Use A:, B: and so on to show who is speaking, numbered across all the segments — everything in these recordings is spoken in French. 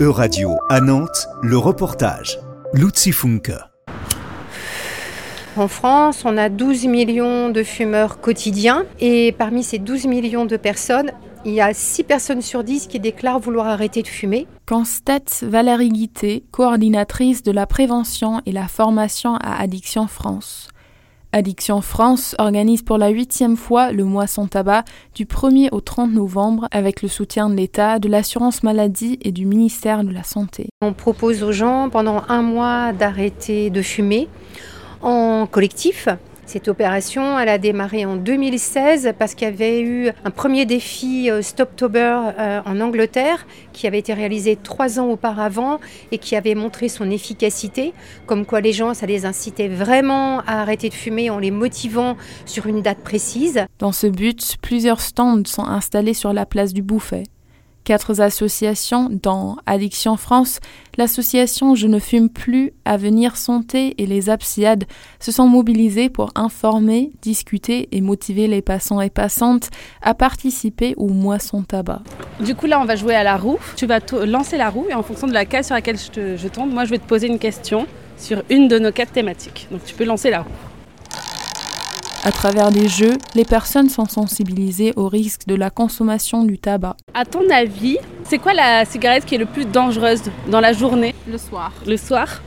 A: E-Radio à Nantes, le reportage. Luzi Funke.
B: En France, on a 12 millions de fumeurs quotidiens et parmi ces 12 millions de personnes, il y a 6 personnes sur 10 qui déclarent vouloir arrêter de fumer.
C: Constate Valérie Guité, coordinatrice de la prévention et la formation à Addiction France. Addiction France organise pour la huitième fois le mois sans tabac du 1er au 30 novembre avec le soutien de l'État, de l'assurance maladie et du ministère de la Santé.
B: On propose aux gens pendant un mois d'arrêter de fumer en collectif cette opération, elle a démarré en 2016 parce qu'il y avait eu un premier défi euh, Stoptober euh, en Angleterre qui avait été réalisé trois ans auparavant et qui avait montré son efficacité, comme quoi les gens, ça les incitait vraiment à arrêter de fumer en les motivant sur une date précise.
C: Dans ce but, plusieurs stands sont installés sur la place du Bouffet. Quatre associations, dont Addiction France, l'association Je ne fume plus, Avenir Santé et les Absiades, se sont mobilisées pour informer, discuter et motiver les passants et passantes à participer au mois sans tabac.
D: Du coup, là, on va jouer à la roue. Tu vas lancer la roue et en fonction de la case sur laquelle je, je tombe, moi, je vais te poser une question sur une de nos quatre thématiques. Donc, tu peux lancer la roue.
C: À travers des jeux, les personnes sont sensibilisées au risque de la consommation du tabac.
D: À ton avis, c'est quoi la cigarette qui est le plus dangereuse dans la journée?
E: Le soir.
D: Le soir?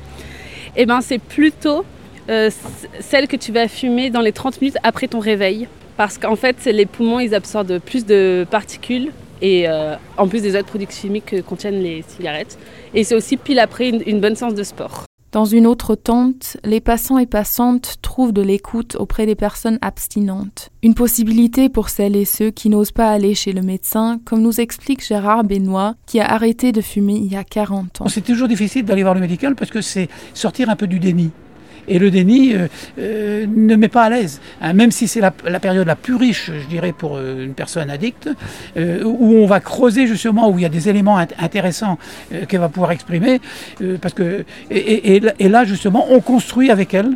D: Eh bien, c'est plutôt euh, celle que tu vas fumer dans les 30 minutes après ton réveil. Parce qu'en fait, les poumons, ils absorbent plus de particules et euh, en plus des autres produits chimiques que contiennent les cigarettes. Et c'est aussi pile après une, une bonne séance de sport.
C: Dans une autre tente, les passants et passantes trouvent de l'écoute auprès des personnes abstinentes. Une possibilité pour celles et ceux qui n'osent pas aller chez le médecin, comme nous explique Gérard Benoît, qui a arrêté de fumer il y a 40 ans.
F: C'est toujours difficile d'aller voir le médical parce que c'est sortir un peu du déni. Et le déni euh, euh, ne met pas à l'aise. Hein, même si c'est la, période la plus riche, je dirais, pour euh, une personne addicte, où on va creuser justement, où il y a des éléments intéressants qu'elle va pouvoir exprimer. parce que, et, là, justement, on construit avec elle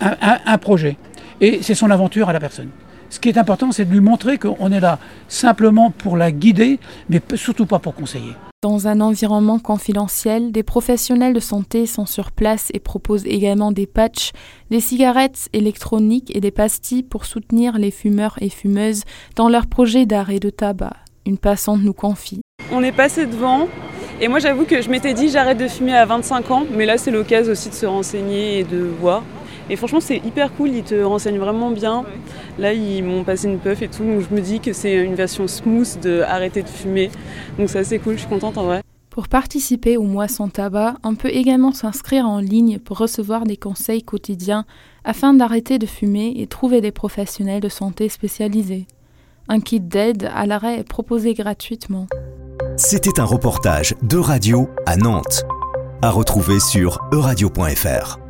F: un projet. Et c'est son aventure à la personne. Ce qui est important, c'est de lui montrer qu'on est là simplement pour la guider, mais surtout pas pour conseiller.
C: Dans un environnement confidentiel, des professionnels de santé sont sur place et proposent également des patchs, des cigarettes électroniques et des pastilles pour soutenir les fumeurs et fumeuses dans leur projet d'arrêt de tabac. Une passante nous confie.
G: On est passé devant et moi j'avoue que je m'étais dit j'arrête de fumer à 25 ans, mais là c'est l'occasion aussi de se renseigner et de voir. Et franchement, c'est hyper cool, ils te renseignent vraiment bien. Là, ils m'ont passé une puff et tout, donc je me dis que c'est une version smooth de arrêter de fumer. Donc c'est assez cool, je suis contente en vrai.
C: Pour participer au mois sans tabac, on peut également s'inscrire en ligne pour recevoir des conseils quotidiens afin d'arrêter de fumer et trouver des professionnels de santé spécialisés. Un kit d'aide à l'arrêt est proposé gratuitement.
A: C'était un reportage de radio à Nantes, à retrouver sur euradio.fr.